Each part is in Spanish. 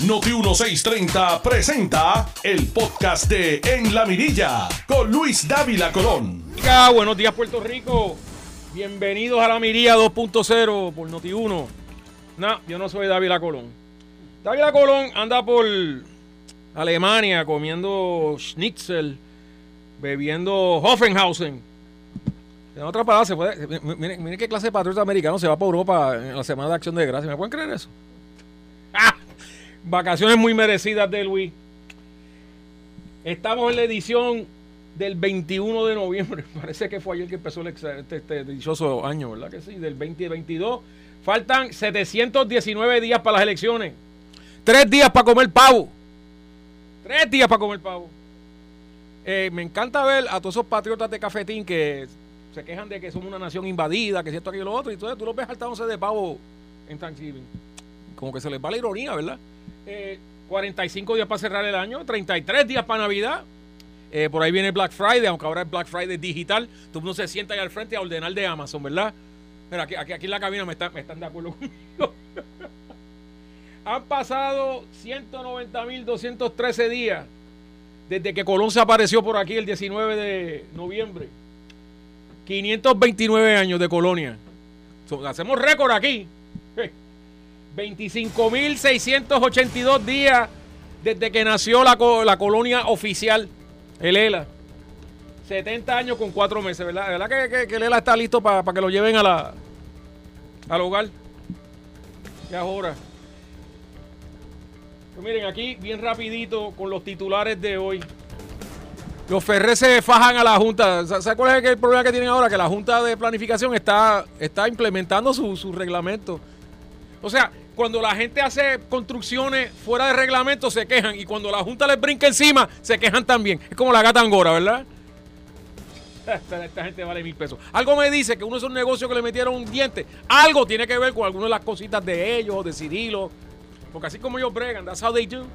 Noti 1630 presenta el podcast de En la Mirilla con Luis Dávila Colón. Buenos días Puerto Rico. Bienvenidos a la Mirilla 2.0 por Noti 1. No, yo no soy Dávila Colón. Dávila Colón anda por Alemania comiendo schnitzel, bebiendo Hoffenhausen. En otras palabras, se puede, miren, miren qué clase de patriota americano se va para Europa en la Semana de Acción de Gracia. ¿Me pueden creer eso? Vacaciones muy merecidas de Luis. Estamos en la edición del 21 de noviembre. Parece que fue ayer que empezó el este, este dichoso año, ¿verdad que sí? Del 2022. Faltan 719 días para las elecciones. Tres días para comer pavo. Tres días para comer pavo. Eh, me encanta ver a todos esos patriotas de cafetín que se quejan de que somos una nación invadida, que si esto, y lo otro, y entonces tú los ves saltándose de pavo en Thanksgiving. Como que se les va la ironía, ¿verdad? Eh, 45 días para cerrar el año, 33 días para Navidad. Eh, por ahí viene Black Friday, aunque ahora es Black Friday digital. El mundo se sienta ahí al frente a ordenar de Amazon, ¿verdad? Mira, aquí, aquí, aquí en la cabina me están, me están de acuerdo conmigo. Han pasado 190.213 días desde que Colón se apareció por aquí el 19 de noviembre. 529 años de colonia. Hacemos récord aquí. 25.682 días desde que nació la, la colonia oficial, el ELA. 70 años con 4 meses, ¿verdad? ¿Verdad que, que- que el ELA está listo para que lo lleven a la, al hogar? Ya es hora. Pues miren, aquí bien rapidito con los titulares de hoy. Los Ferrer se fajan a la Junta. ¿Sa- ¿Sabes cuál es el problema que tienen ahora? Que la Junta de Planificación está, está implementando su, su reglamento. O sea, cuando la gente hace construcciones fuera de reglamento se quejan y cuando la Junta les brinca encima se quejan también. Es como la gata angora, ¿verdad? Esta, gente vale mil pesos. Algo me dice que uno de esos negocios que le metieron un diente, algo tiene que ver con alguna de las cositas de ellos, de Cirilo. Porque así como ellos bregan, that's how they do.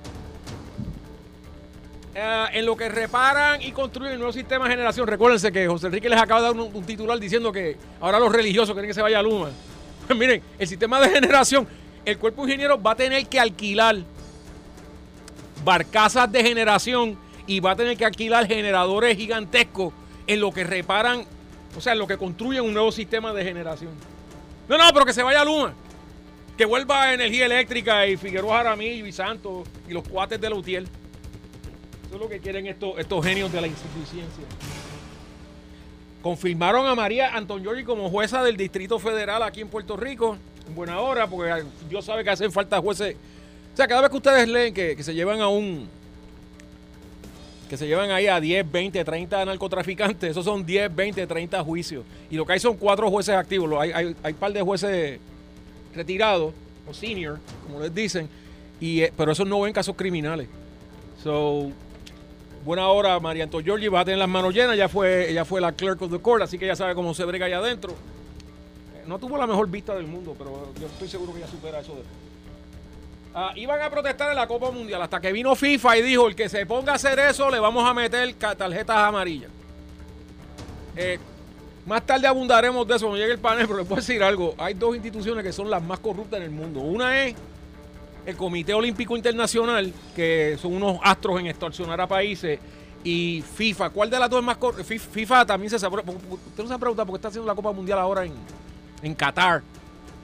Eh, en lo que reparan y construyen el nuevo sistema de generación, recuérdense que José Enrique les acaba de dar un, un titular diciendo que ahora los religiosos quieren que se vaya a Luma. Pues miren, el sistema de generación, el cuerpo ingeniero va a tener que alquilar barcazas de generación y va a tener que alquilar generadores gigantescos en lo que reparan, o sea, en lo que construyen un nuevo sistema de generación. No, no, pero que se vaya Luma. Que vuelva energía eléctrica y Figueroa Jaramillo y Santos y los cuates de la UTIEL. Eso es lo que quieren estos, estos genios de la insuficiencia. Confirmaron a María Anton Giorgi como jueza del Distrito Federal aquí en Puerto Rico. En buena hora, porque Dios sabe que hacen falta jueces. O sea, cada vez que ustedes leen que, se llevan a un. Que se llevan ahí a 10, 20, 30 narcotraficantes, esos son 10, 20, 30 juicios. Y lo que hay son cuatro jueces activos. Hay, hay, hay par de jueces retirados, o senior, como les dicen, y, eh, pero esos no ven casos criminales. So, buena hora, María Anto Giorgi va a tener las manos llenas. Ya fue, ella fue la clerk of the court, así que ya sabe cómo se brega allá adentro. No tuvo la mejor vista del mundo, pero yo estoy seguro que ya supera eso. De... Ah, iban a protestar en la Copa Mundial hasta que vino FIFA y dijo: el que se ponga a hacer eso, le vamos a meter tarjetas amarillas. Eh, más tarde abundaremos de eso cuando llegue el panel, pero les puedo decir algo. Hay dos instituciones que son las más corruptas en el mundo. Una es el Comité Olímpico Internacional, que son unos astros en extorsionar a países, y FIFA. ¿Cuál de las dos es más corrupta? FIFA también se sabe. Usted no se ha preguntado por qué está haciendo la Copa Mundial ahora en, en Qatar.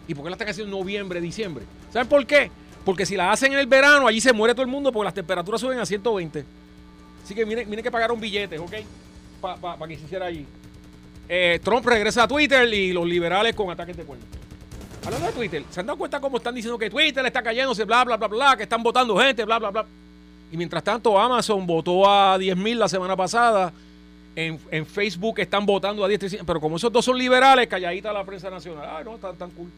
¿Y por qué la están haciendo en noviembre, diciembre? ¿Saben por qué? Porque si la hacen en el verano, allí se muere todo el mundo porque las temperaturas suben a 120. Así que miren, miren que pagaron billetes, ¿ok? Para que se hiciera allí. Eh, Trump regresa a Twitter y los liberales con ataques de cuerno. Hablando de Twitter, ¿se han dado cuenta cómo están diciendo que Twitter está cayéndose, bla, bla, bla, bla, que están votando gente, bla, bla, bla? Y mientras tanto, Amazon votó a 10.000 la semana pasada. En, en Facebook están votando a 10, pero como esos dos son liberales, calladita la prensa nacional. Ah, no, están tan cool.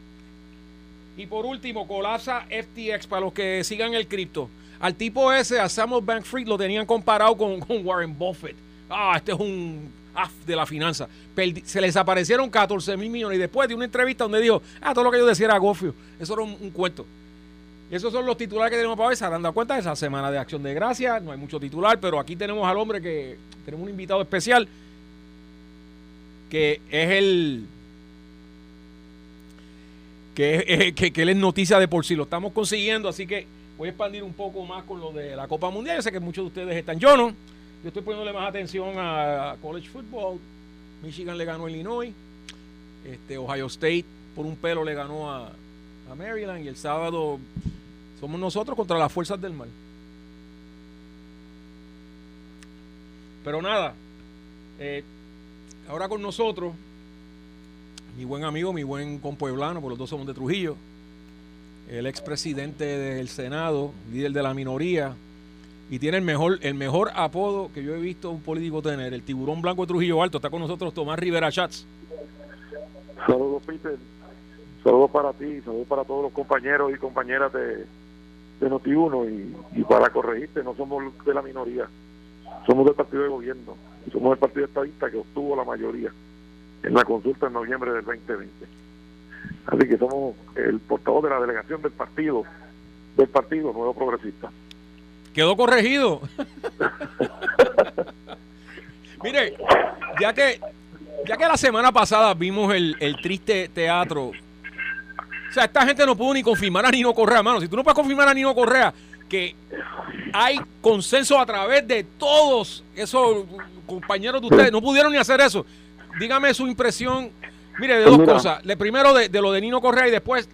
Y por último, colapsa FTX para los que sigan el cripto. Al tipo ese, a Samuel Bankfried, lo tenían comparado con, con Warren Buffett. Ah, este es un af de la finanza. Se les aparecieron 14 mil millones. Y después de una entrevista donde dijo, ah, todo lo que yo decía era gofio. Eso era un, un cuento. Esos son los titulares que tenemos para hoy. Se dado cuenta de esa semana de acción de gracia. No hay mucho titular, pero aquí tenemos al hombre que tenemos un invitado especial que es el que, que, que él es noticia de por sí. Lo estamos consiguiendo, así que voy a expandir un poco más con lo de la Copa Mundial. Yo sé que muchos de ustedes están. Yo no. Yo estoy poniéndole más atención a college football. Michigan le ganó a Illinois. Este, Ohio State por un pelo le ganó a Maryland. Y el sábado somos nosotros contra las fuerzas del mal. Pero nada, eh, ahora con nosotros, mi buen amigo, mi buen compueblano, por los dos somos de Trujillo, el expresidente del Senado, líder de la minoría, y tiene el mejor, el mejor apodo que yo he visto un político tener, el tiburón blanco de Trujillo Alto. Está con nosotros Tomás Rivera Chats. Saludos, Peter. Saludos para ti, saludos para todos los compañeros y compañeras de, de Noti1 y, para corregirte, no somos de la minoría, somos del partido de gobierno y somos el partido estadista que obtuvo la mayoría en la consulta en noviembre del 2020. Así que somos el portavoz de la delegación del partido, del partido Nuevo Progresista. Quedó corregido. Mire, ya que ya que la semana pasada vimos el, el triste teatro o sea, esta gente no pudo ni confirmar a Nino Correa, mano. Si tú no puedes confirmar a Nino Correa que hay consenso a través de todos esos compañeros de ustedes, no pudieron ni hacer eso. Dígame su impresión, mire, de dos cosas. Le primero de, lo de Nino Correa y después,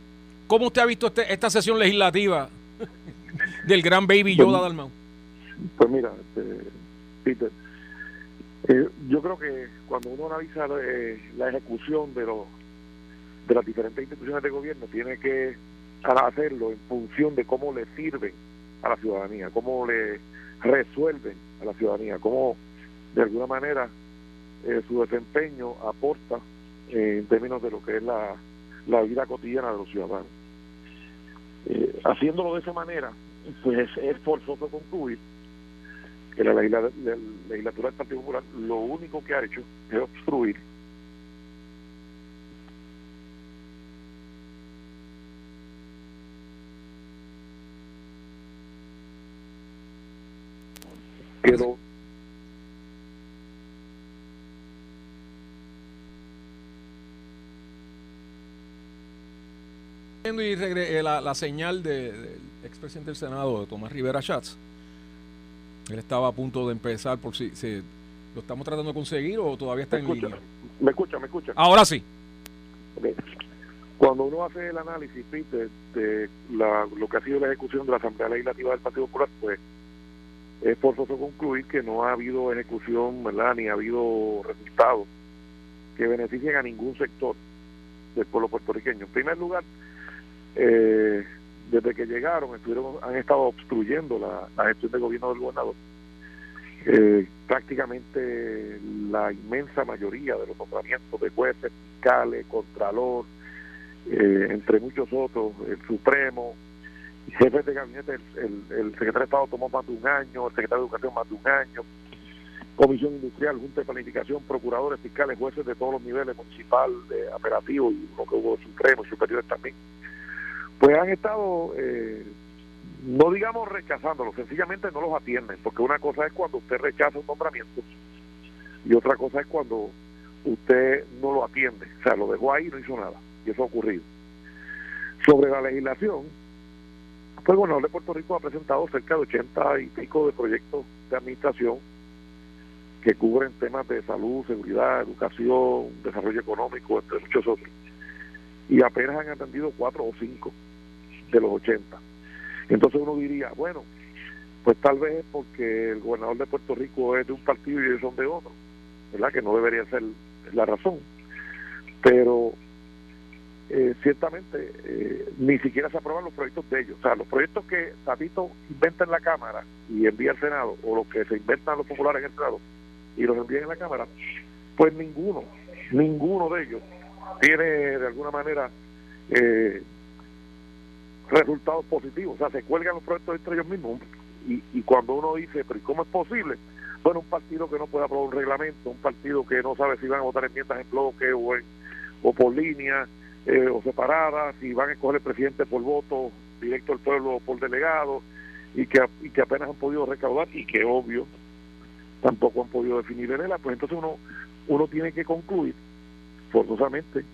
¿cómo usted ha visto este, esta sesión legislativa del gran baby Yoda Dalmau? Pues mira, este, Peter, eh, yo creo que cuando uno analiza eh, la ejecución de los de las diferentes instituciones de gobierno tiene que hacerlo en función de cómo le sirven a la ciudadanía, cómo le resuelven a la ciudadanía, cómo de alguna manera eh, su desempeño aporta eh, en términos de lo que es la, la vida cotidiana de los ciudadanos. Eh, haciéndolo de esa manera, pues es forzoso concluir que la, legislatura del Partido Popular lo único que ha hecho es obstruir quedó y eh, la, la, señal del expresidente del Senado, de Tomás Rivera Schatz. Él estaba a punto de empezar por si, lo estamos tratando de conseguir o todavía está en línea. Me escucha, me escucha. Ahora sí. Cuando uno hace el análisis de, de la, lo que ha sido la ejecución de la Asamblea Legislativa del Partido Popular, pues es forzoso concluir que no ha habido ejecución, ¿verdad? Ni ha habido resultados que beneficien a ningún sector del pueblo puertorriqueño. En primer lugar, eh, desde que llegaron, estuvieron, han estado obstruyendo la, gestión del gobierno del gobernador. Eh, prácticamente la inmensa mayoría de los nombramientos de jueces, fiscales, contralor, eh, entre muchos otros, el Supremo, jefes de gabinete, el, secretario de Estado tomó más de un año, el secretario de Educación más de un año, Comisión Industrial, Junta de Planificación, procuradores fiscales, jueces de todos los niveles, municipal, de apelativo y lo que hubo supremo y superiores también, pues han estado, eh, no digamos rechazándolo, sencillamente no los atienden, porque una cosa es cuando usted rechaza un nombramiento y otra cosa es cuando usted no lo atiende, o sea, lo dejó ahí y no hizo nada, y eso ha ocurrido. Sobre la legislación, pues gobernador de Puerto Rico ha presentado cerca de 80 y pico de proyectos de administración que cubren temas de salud, seguridad, educación, desarrollo económico, entre muchos otros. Y apenas han atendido cuatro o cinco de los 80. Entonces uno diría, bueno, pues tal vez porque el gobernador de Puerto Rico es de un partido y ellos son de otro, ¿verdad? Que no debería ser la razón. Pero eh, ciertamente eh, ni siquiera se aprueban los proyectos de ellos. O sea, los proyectos que Tatito inventa en la Cámara y envía al Senado, o los que se inventan los populares en el Senado y los envían en la Cámara, pues ninguno, ninguno de ellos tiene de alguna manera eh, resultados positivos. O sea, se cuelgan los proyectos entre ellos mismos. Y, y cuando uno dice, pero ¿cómo es posible? Bueno, un partido que no puede aprobar un reglamento, un partido que no sabe si van a votar enmiendas en bloque o, en, o por línea, eh, o separadas, si van a escoger el presidente por voto directo al pueblo o por delegado, y que, y que apenas han podido recaudar y que obvio tampoco han podido definir en pues entonces uno, uno tiene que concluir forzosamente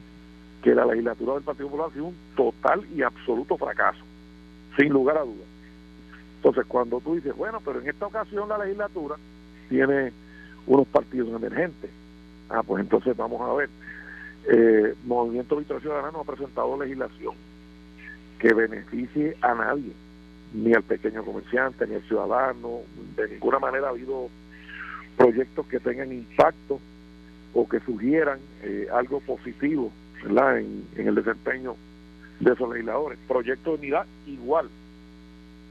que la legislatura del Partido Popular ha sido un total y absoluto fracaso, sin lugar a dudas. Entonces, cuando tú dices, bueno, pero en esta ocasión la legislatura tiene unos partidos emergentes, ah, pues entonces vamos a ver. Eh, Movimiento Victoria Ciudadano ha presentado legislación que beneficie a nadie, ni al pequeño comerciante, ni al ciudadano. De ninguna manera ha habido proyectos que tengan impacto o que sugieran eh, algo positivo ¿verdad? En, el desempeño de esos legisladores. Proyecto de unidad igual.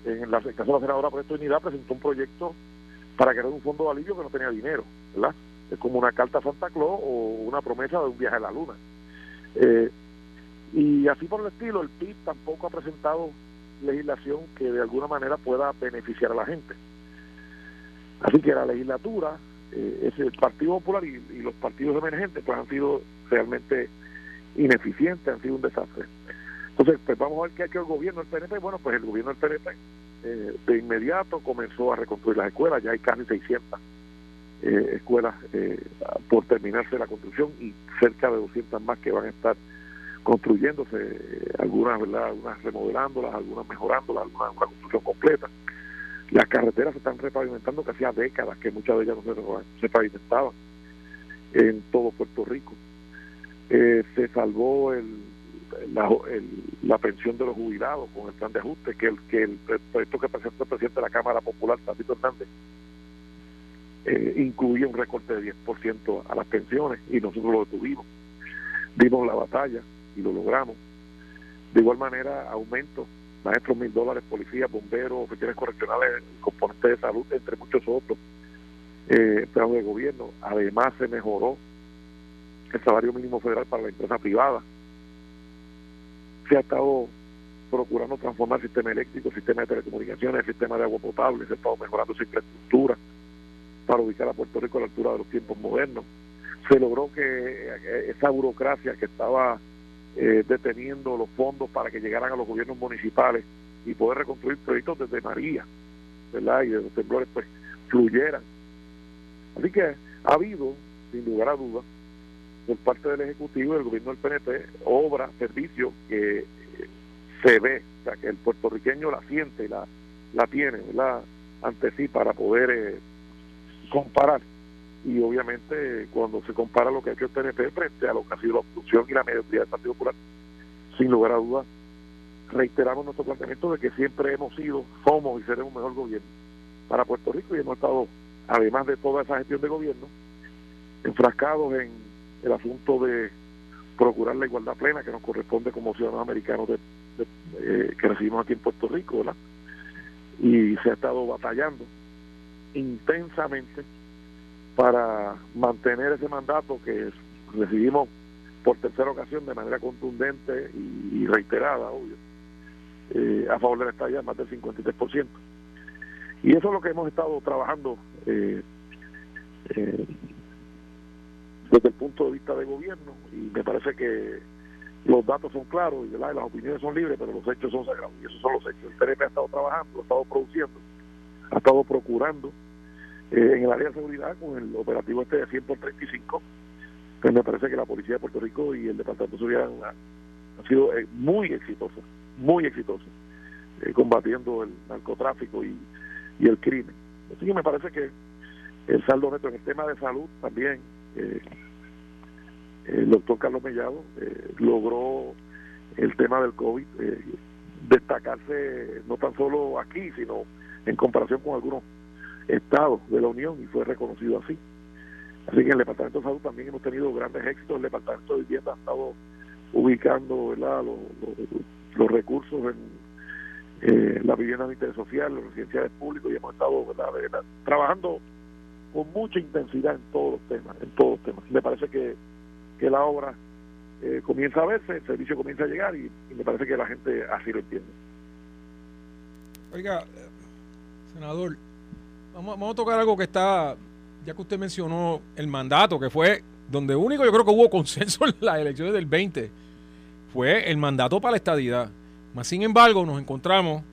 En, el caso de la senadora Proyecto de Unidad presentó un proyecto para crear un fondo de alivio que no tenía dinero, ¿verdad? Es como una carta a Santa Claus o una promesa de un viaje a la luna. Eh, y así por el estilo, el PIB tampoco ha presentado legislación que de alguna manera pueda beneficiar a la gente. Así que la legislatura, eh, es el Partido Popular y, los partidos emergentes, pues han sido realmente ineficientes, han sido un desastre. Entonces, pues vamos a ver qué ha hecho el gobierno del PNP. Bueno, pues el gobierno del PNP eh, de inmediato comenzó a reconstruir las escuelas, ya hay casi 600 eh, escuelas eh, por terminarse la construcción y cerca de 200 más que van a estar construyéndose, algunas, ¿verdad? algunas remodelándolas, algunas mejorándolas, algunas una construcción completa. Las carreteras se están repavimentando que hacía décadas que muchas de ellas no se, pavimentaban en todo Puerto Rico. Eh, se salvó el, la, pensión de los jubilados con el plan de ajuste, que el, que el proyecto que presentó el presidente de la Cámara Popular, Tito Hernández, eh, incluía un recorte de 10% a las pensiones y nosotros lo detuvimos. Dimos la batalla y lo logramos. De igual manera, aumento, maestros mil dólares, policías, bomberos, oficiales correccionales, componentes de salud, entre muchos otros eh, de gobierno. Además, se mejoró el salario mínimo federal para la empresa privada. Se ha estado procurando transformar el sistema eléctrico, el sistema de telecomunicaciones, el sistema de agua potable, se ha estado mejorando su infraestructura para ubicar a Puerto Rico a la altura de los tiempos modernos. Se logró que eh, esa burocracia que estaba eh, deteniendo los fondos para que llegaran a los gobiernos municipales y poder reconstruir proyectos desde María, ¿verdad? Y de los temblores, pues, fluyeran. Así que ha habido, sin lugar a dudas, por parte del Ejecutivo y del gobierno del PNP, obra, servicio que eh, se ve, o sea, que el puertorriqueño la siente, la, la tiene, ¿verdad? Ante sí para poder eh, comparar y obviamente cuando se compara lo que ha hecho el PNP frente a lo que ha sido la obstrucción y la mediocridad del Partido Popular, sin lugar a dudas, reiteramos nuestro planteamiento de que siempre hemos sido, somos y seremos un mejor gobierno para Puerto Rico y hemos estado, además de toda esa gestión de gobierno, enfrascados en el asunto de procurar la igualdad plena que nos corresponde como ciudadanos americanos de, eh, que recibimos aquí en Puerto Rico. Y se ha estado batallando intensamente para mantener ese mandato que recibimos por tercera ocasión de manera contundente y, reiterada, obvio, eh, a favor de la estadía, más del 53%. Y eso es lo que hemos estado trabajando eh, eh, desde el punto de vista de gobierno y me parece que los datos son claros y las opiniones son libres, pero los hechos son sagrados y esos son los hechos. El PNP ha estado trabajando, ha estado produciendo, ha estado procurando eh, en el área de seguridad con el operativo este de 100 por 35, pues me parece que la Policía de Puerto Rico y el Departamento de Seguridad han, sido eh, muy exitosos, muy exitosos, eh, combatiendo el narcotráfico y, y, el crimen. Así que me parece que el saldo neto en el tema de salud también, el doctor Carlos Mellado logró el tema del COVID destacarse no tan solo aquí, sino en comparación con algunos estados de la Unión y fue reconocido así. Así que el Departamento de Salud también hemos tenido grandes éxitos. El Departamento de Vivienda ha estado ubicando ¿verdad? Los, recursos en eh, la vivienda de interés social, los residenciales públicos y hemos estado ¿verdad? trabajando con mucha intensidad en todos los temas, en todos los temas. Me parece que, que la obra eh, comienza a verse, el servicio comienza a llegar y, me parece que la gente así lo entiende. Oiga, eh, senador, Vamos, a tocar algo que está, ya que usted mencionó el mandato, que fue donde único yo creo que hubo consenso en las elecciones del 20, fue el mandato para la estadidad. Más sin embargo, nos encontramos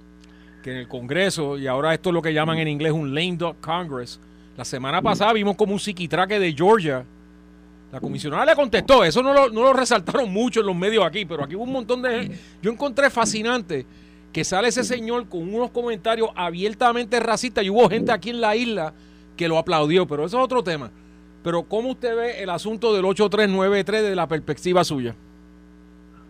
que en el Congreso, y ahora esto es lo que llaman en inglés un lame duck Congress, la semana pasada vimos como un psiquitraque de Georgia. La comisionada le contestó, eso no lo, no lo resaltaron mucho en los medios aquí, pero aquí hubo un montón de... Yo encontré fascinante que sale ese señor con unos comentarios abiertamente racistas y hubo gente aquí en la isla que lo aplaudió, pero eso es otro tema. Pero ¿cómo usted ve el asunto del 8393 de la perspectiva suya?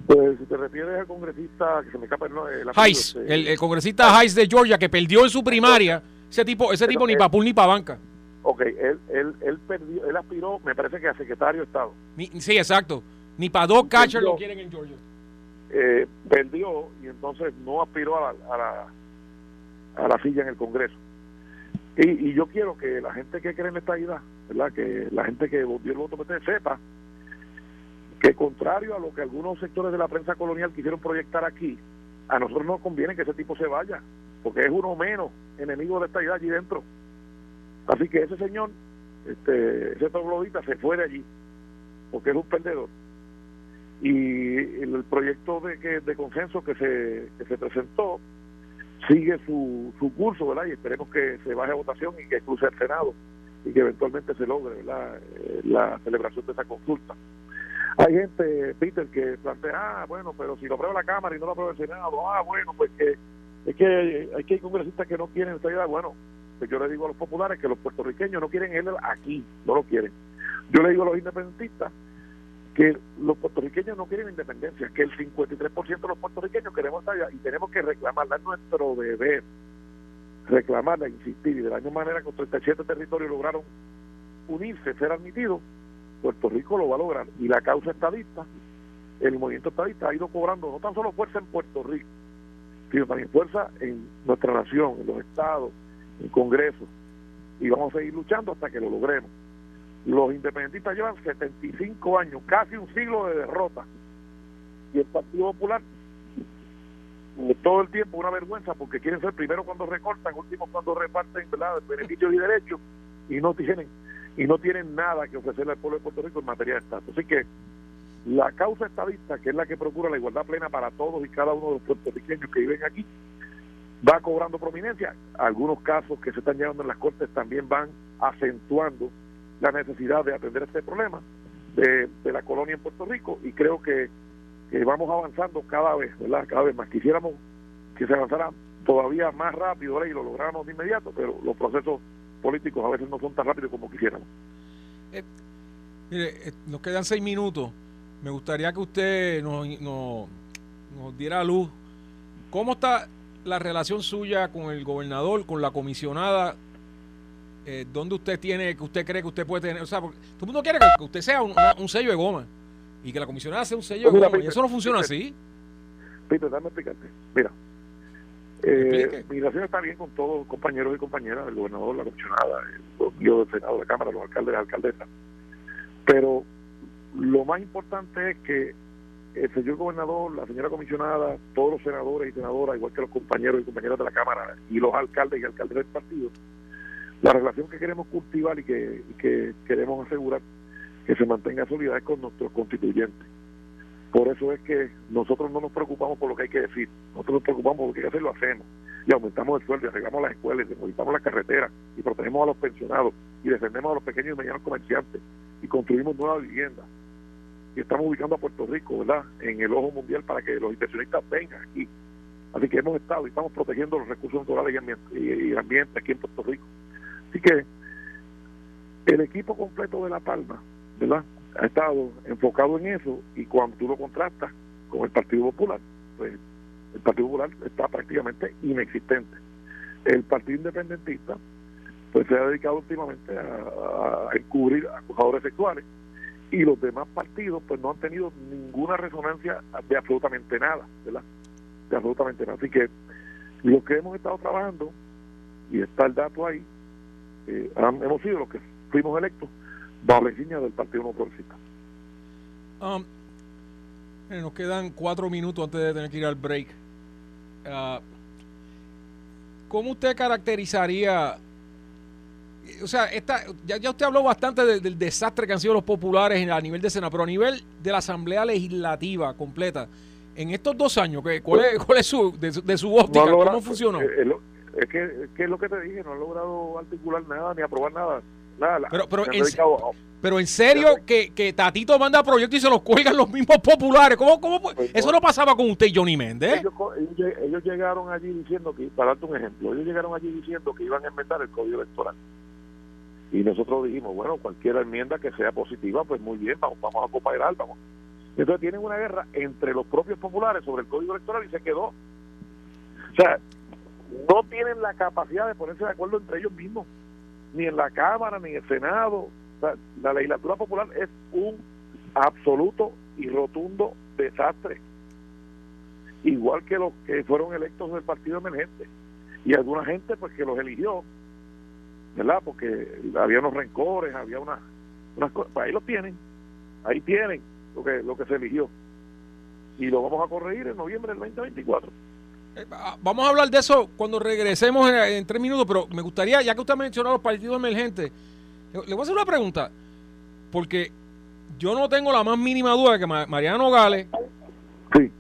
Pues si te refieres al congresista que se me escapa el, el Hayes, este, el, congresista Hayes de Georgia que perdió en su primaria, ese tipo, ese tipo ni para pool ni para banca. Ok, él, él, él, perdió, él aspiró, me parece que a secretario de Estado. sí, exacto. Ni para dos catchers lo quieren en Georgia. Eh, perdió y entonces no aspiró a la, a la, a la silla en el Congreso. Y, y, yo quiero que la gente que cree en esta idea, ¿verdad? que la gente que dio el voto PT sepa que contrario a lo que algunos sectores de la prensa colonial quisieron proyectar aquí, a nosotros nos conviene que ese tipo se vaya, porque es uno menos enemigo de esta idea allí dentro. Así que ese señor, este, ese troglodita se fue de allí, porque es un perdedor. Y el proyecto de, que, de consenso que se, que se presentó sigue su, su curso, ¿verdad? Y esperemos que se baje a votación y que cruce el Senado y que eventualmente se logre ¿verdad? Eh, la celebración de esa consulta. Hay gente, Peter, que plantea, ah, bueno, pero si lo aprueba la Cámara y no lo aprueba el Senado, ah, bueno, pues que es que hay que hay congresistas que no quieren esta idea. Bueno, pues yo le digo a los populares que los puertorriqueños no quieren él aquí, no lo quieren. Yo le digo a los independentistas que los puertorriqueños no quieren independencia, que el 53% de los puertorriqueños queremos allá y tenemos que reclamarla, es nuestro deber, reclamarla, insistir, y de la misma manera que 37 territorios lograron unirse, ser admitidos, Puerto Rico lo va a lograr. Y la causa estadista, el movimiento estadista ha ido cobrando no tan solo fuerza en Puerto Rico, sino también fuerza en nuestra nación, en los estados, en Congreso. Y vamos a seguir luchando hasta que lo logremos. Los independentistas llevan 75 años, casi un siglo de derrota. Y el Partido Popular, todo el tiempo una vergüenza porque quieren ser primero cuando recortan, último cuando reparten beneficios y derechos y no tienen y no tienen nada que ofrecerle al pueblo de Puerto Rico en materia de estatus. Así que la causa estadista, que es la que procura la igualdad plena para todos y cada uno de los puertorriqueños que viven aquí, va cobrando prominencia. Algunos casos que se están llevando en las cortes también van acentuando la necesidad de atender este problema de, la colonia en Puerto Rico y creo que, vamos avanzando cada vez, ¿verdad? Cada vez más. Quisiéramos que se avanzara todavía más rápido y lo lográramos de inmediato, pero los procesos políticos a veces no son tan rápidos como quisiéramos. Eh, mire, eh, nos quedan seis minutos. Me gustaría que usted nos, nos, nos diera luz. ¿Cómo está la relación suya con el gobernador, con la comisionada eh, ¿dónde usted tiene, que usted cree que usted puede tener? O sea, todo el mundo quiere que usted sea un, sello de goma y que la comisionada sea un sello de goma. y eso no funciona así. Peter, dame explicarte. Mira, eh, mi relación está bien con todos los compañeros y compañeras, el gobernador, la comisionada, yo del Senado, la Cámara, los alcaldes y alcaldesas. Pero lo más importante es que el señor gobernador, la señora comisionada, todos los senadores y senadoras, igual que los compañeros y compañeras de la Cámara y los alcaldes y alcaldes del partido, la relación que queremos cultivar y que, que queremos asegurar que se mantenga sólida es con nuestros constituyentes. Por eso es que nosotros no nos preocupamos por lo que hay que decir, nosotros nos preocupamos por lo que hay que hacer, lo hacemos. Y aumentamos el sueldo, y arreglamos las escuelas, y depositamos las carreteras, y protegemos a los pensionados, y defendemos a los pequeños y medianos comerciantes, y construimos nuevas viviendas. Y estamos ubicando a Puerto Rico, ¿verdad?, en el ojo mundial para que los inversionistas vengan aquí. Así que hemos estado y estamos protegiendo los recursos naturales y ambiente, y ambiente aquí en Puerto Rico. Así que el equipo completo de La Palma, ¿verdad? Ha estado enfocado en eso y cuando tú lo contrastas con el Partido Popular, pues el Partido Popular está prácticamente inexistente. El Partido Independentista, pues se ha dedicado últimamente a, encubrir acusadores sexuales y los demás partidos pues no han tenido ninguna resonancia de absolutamente nada, ¿verdad? De absolutamente nada. Así que lo que hemos estado trabajando, y está el dato ahí, eh, hemos sido los que fuimos electos bajo la insignia del Partido No Progresista. Um, nos quedan cuatro minutos antes de tener que ir al break. Uh, ¿Cómo usted caracterizaría o sea, esta, ya, ya, usted habló bastante del desastre que han sido los populares a nivel de Senado, pero a nivel de la Asamblea Legislativa completa, en estos dos años, ¿cuál es, cuál es su, de, su óptica? ¿Cómo funcionó? Eh, es que, es lo que te dije, no han logrado articular nada ni aprobar nada. pero, pero, en, pero en serio que, que, Tatito manda proyectos y se los cuelgan los mismos populares. ¿Cómo, cómo pues Eso no pasaba con usted Johnny Méndez. Ellos, llegaron allí diciendo que, para darte un ejemplo, ellos llegaron allí diciendo que iban a inventar el código electoral. Y nosotros dijimos, bueno, cualquier enmienda que sea positiva, pues muy bien, vamos, vamos a cooperar, vamos. Entonces tienen una guerra entre los propios populares sobre el código electoral y se quedó. O sea, no tienen la capacidad de ponerse de acuerdo entre ellos mismos, ni en la Cámara, ni en el Senado. la legislatura popular es un absoluto y rotundo desastre. Igual que los que fueron electos del partido emergente. Y alguna gente pues que los eligió, ¿verdad? Porque había unos rencores, había unas, unas cosas. Pues ahí lo tienen, ahí tienen lo que, lo que se eligió. Y lo vamos a corregir en noviembre del 2024. Eh, vamos a hablar de eso cuando regresemos en, tres minutos, pero me gustaría, ya que usted ha mencionado los partidos emergentes, le, voy a hacer una pregunta, porque yo no tengo la más mínima duda de que Mariano Gales,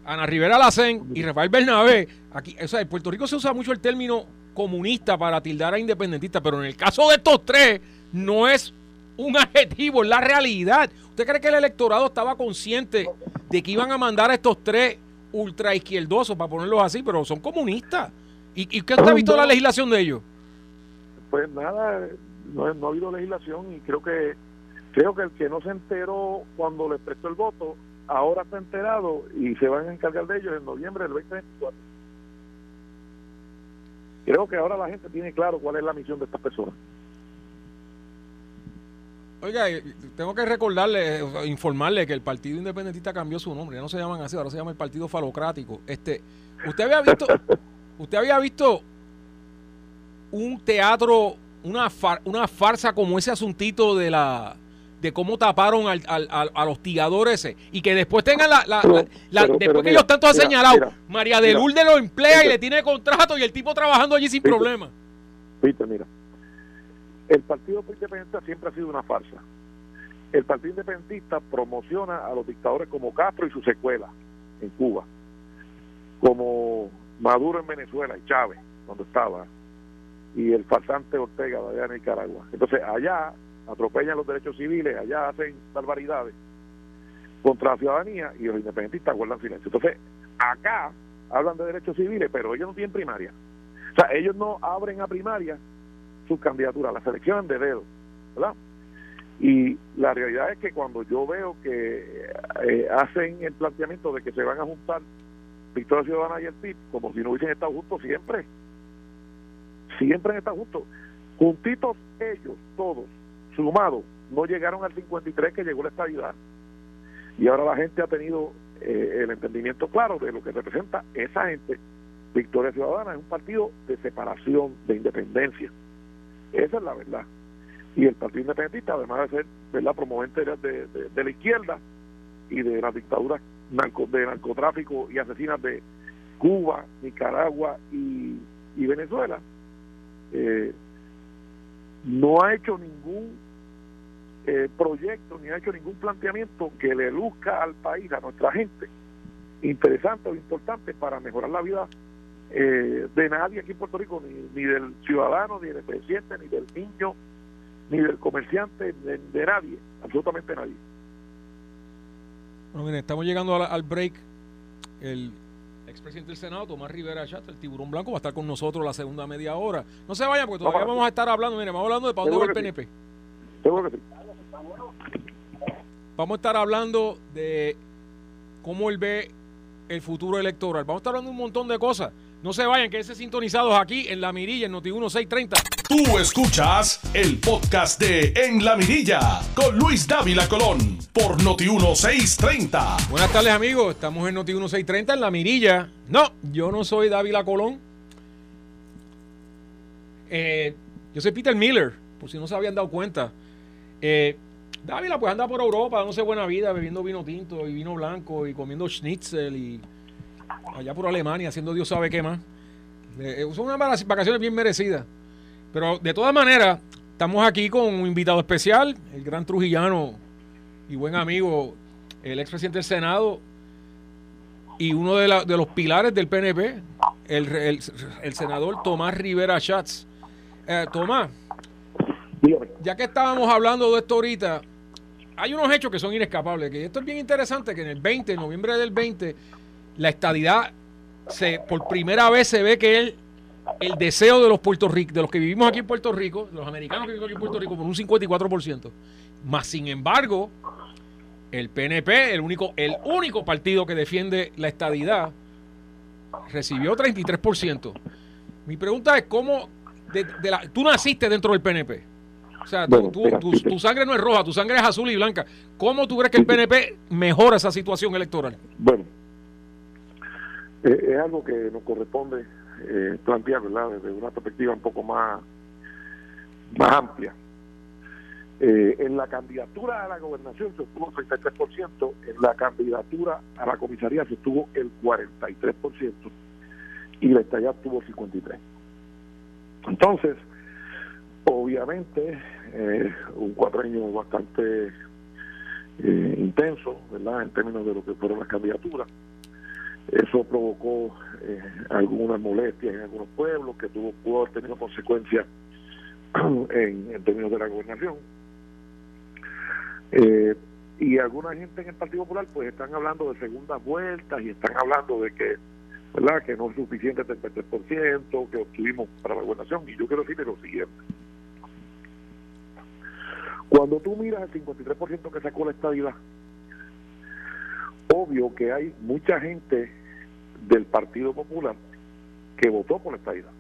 Ana Rivera Lacén y Rafael Bernabé, aquí, o sea, en Puerto Rico se usa mucho el término comunista para tildar a independentistas, pero en el caso de estos tres, no es un adjetivo, es la realidad. ¿Usted cree que el electorado estaba consciente de que iban a mandar a estos tres ultra izquierdosos, para ponerlos así, pero son comunistas. ¿Y, y qué usted ha visto la legislación de ellos? Pues nada, no, ha habido legislación y creo que creo que el que no se enteró cuando le prestó el voto, ahora está enterado y se van a encargar de ellos en noviembre del 2024. Creo que ahora la gente tiene claro cuál es la misión de estas personas. Oiga, tengo que recordarle, informarle que el Partido Independentista cambió su nombre, ya no se llaman así, ahora se llama el Partido Falocrático. Este, usted había visto, usted había visto un teatro, una, una farsa como ese asuntito de la de cómo taparon al, al, al, hostigador ese y que después tengan la, la, después que ellos tanto han señalado María de Lourdes lo emplea y le tiene contrato y el tipo trabajando allí sin problema. Viste, mira, el Partido Independentista siempre ha sido una farsa. El Partido Independentista promociona a los dictadores como Castro y su secuela en Cuba, como Maduro en Venezuela y Chávez, cuando estaba, y el farsante Ortega allá en Nicaragua. Entonces, allá atropellan los derechos civiles, allá hacen barbaridades contra la ciudadanía y los independentistas guardan silencio. Entonces, acá hablan de derechos civiles, pero ellos no tienen primaria. O sea, ellos no abren a primaria sus candidaturas, la selección de dedo, ¿verdad? Y la realidad es que cuando yo veo que eh, hacen el planteamiento de que se van a juntar Victoria Ciudadana y el PIB, como si no hubiesen estado juntos siempre, siempre han estado juntos, juntitos ellos, todos, sumados, no llegaron al 53 que llegó la estabilidad. Y ahora la gente ha tenido eh, el entendimiento claro de lo que representa esa gente. Victoria Ciudadana es un partido de separación, de independencia. Esa es la verdad. Y el Partido Independentista, además de ser ¿verdad? promovente de, de, la izquierda y de las dictaduras narco, de narcotráfico y asesinas de Cuba, Nicaragua y, Venezuela, eh, no ha hecho ningún eh, proyecto ni ha hecho ningún planteamiento que le luzca al país, a nuestra gente, interesante o importante para mejorar la vida eh, de nadie aquí en Puerto Rico, ni, del ciudadano, ni del presidente, ni del niño, ni del comerciante, de, nadie, absolutamente nadie. Bueno, miren, estamos llegando al, break. El expresidente del Senado, Tomás Rivera Chat, el tiburón blanco, va a estar con nosotros la segunda media hora. No se vayan, porque todavía vamos a estar hablando, miren, vamos hablando de para dónde el PNP. Vamos a estar hablando de cómo él ve el futuro electoral. Vamos a estar hablando de un montón de cosas. No se vayan, que ese sintonizados aquí en La Mirilla, en Noti 1630. Tú escuchas el podcast de En La Mirilla con Luis Dávila Colón por Noti 1630. Buenas tardes, amigos. Estamos en Noti 1630 en La Mirilla. No, yo no soy Dávila Colón. Eh, yo soy Peter Miller, por si no se habían dado cuenta. Eh, Dávila pues anda por Europa dándose buena vida, bebiendo vino tinto y vino blanco y comiendo schnitzel y allá por Alemania, haciendo Dios sabe qué más. Eh, eh, son unas vacaciones bien merecidas. Pero de todas maneras, estamos aquí con un invitado especial, el gran trujillano y buen amigo, el expresidente del Senado y uno de, los pilares del PNP, el, senador Tomás Rivera Schatz. Eh, Tomás, Ya que estábamos hablando de esto ahorita, hay unos hechos que son inescapables. Que esto es bien interesante, que en el 20, en noviembre del 20, la estadidad, se, por primera vez se ve que el, el deseo de los Puerto Rico, de los que vivimos aquí en Puerto Rico, los americanos que vivimos aquí en Puerto Rico, por un 54%. Más sin embargo, el PNP, el único, el único partido que defiende la estadidad, recibió 33%. Mi pregunta es, ¿cómo de, la, tú naciste dentro del PNP? O sea, tu, sangre no es roja, tu sangre es azul y blanca. ¿Cómo tú crees que el PNP mejora esa situación electoral? Bueno, eh, es algo que nos corresponde eh, plantear, ¿verdad? Desde una perspectiva un poco más, más amplia. Eh, en la candidatura a la gobernación se obtuvo 33%, en la candidatura a la comisaría se obtuvo el 43% y la estalla tuvo 53%. Entonces, obviamente, eh, un cuatrenio bastante eh, intenso, ¿verdad?, en términos de lo que fueron las candidaturas. Eso provocó eh, algunas molestias en algunos pueblos que tuvo, pudo haber tenido consecuencias en términos de la gobernación. Eh, y alguna gente en el Partido Popular pues están hablando de segundas vueltas y están hablando de que verdad que no es suficiente el 33% que obtuvimos para la gobernación y yo quiero decirle lo siguiente. Cuando tú miras el 53% que sacó la estabilidad obvio que hay mucha gente del Partido Popular que votó por la estabilidad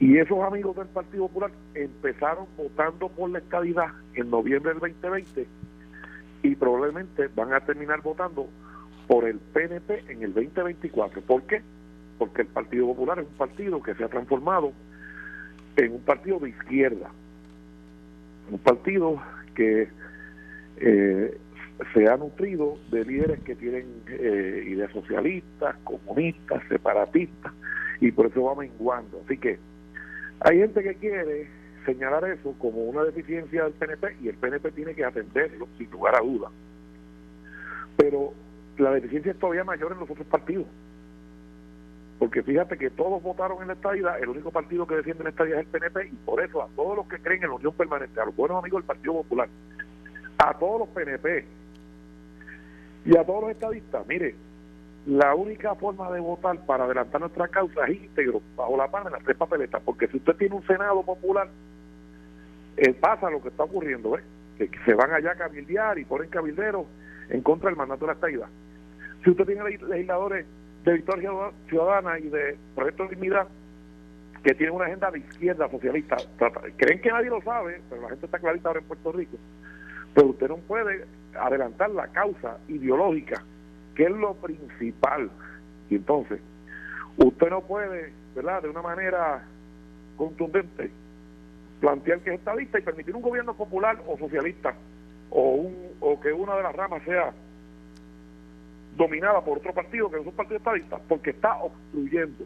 y esos amigos del Partido Popular empezaron votando por la estabilidad en noviembre del 2020 y probablemente van a terminar votando por el PNP en el 2024. ¿Por qué? Porque el Partido Popular es un partido que se ha transformado en un partido de izquierda, un partido que eh, se ha nutrido de líderes que tienen eh, ideas socialistas, comunistas, separatistas, y por eso va menguando. Así que hay gente que quiere señalar eso como una deficiencia del PNP y el PNP tiene que atenderlo sin lugar a duda. Pero la deficiencia es todavía mayor en los otros partidos. Porque fíjate que todos votaron en la estadidad, el único partido que defiende la estadidad es el PNP y por eso a todos los que creen en la unión permanente, a los buenos amigos del Partido Popular, a todos los PNP y a todos los estadistas, mire, la única forma de votar para adelantar nuestra causa es íntegro, bajo la palma en las tres papeletas, porque si usted tiene un Senado popular, eh, pasa lo que está ocurriendo, ¿ves? que se van allá a cabildear y ponen cabilderos en contra del mandato de la estabilidad. Si usted tiene legisladores de Victoria Ciudadana y de Proyecto de Dignidad, que tienen una agenda de izquierda socialista, creen que nadie lo sabe, pero la gente está clarita ahora en Puerto Rico, pero usted no puede adelantar la causa ideológica que es lo principal. Y entonces, usted no puede, ¿verdad?, de una manera contundente, plantear que es estadista y permitir un gobierno popular o socialista, o, un, o que una de las ramas sea dominada por otro partido que no es un partido estadista, porque está obstruyendo,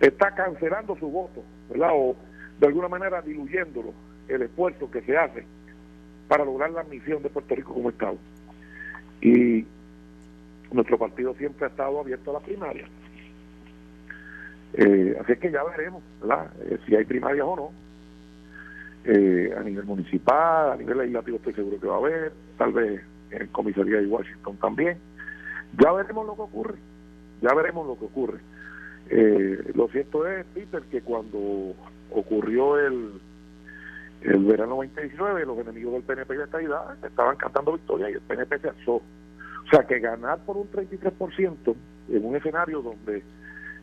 está cancelando su voto, ¿verdad? O de alguna manera diluyéndolo, el esfuerzo que se hace para lograr la misión de Puerto Rico como Estado. Y nuestro partido siempre ha estado abierto a la primaria. Eh, así es que ya veremos eh, si hay primarias o no. Eh, a nivel municipal, a nivel legislativo estoy seguro que va a haber, tal vez en comisaría de Washington también. Ya veremos lo que ocurre, ya veremos lo que ocurre. lo cierto es, Peter, que cuando ocurrió el, el verano 2019, los enemigos del PNP de esta edad estaban cantando victoria y el PNP se alzó o sea, que ganar por un 33% en un escenario donde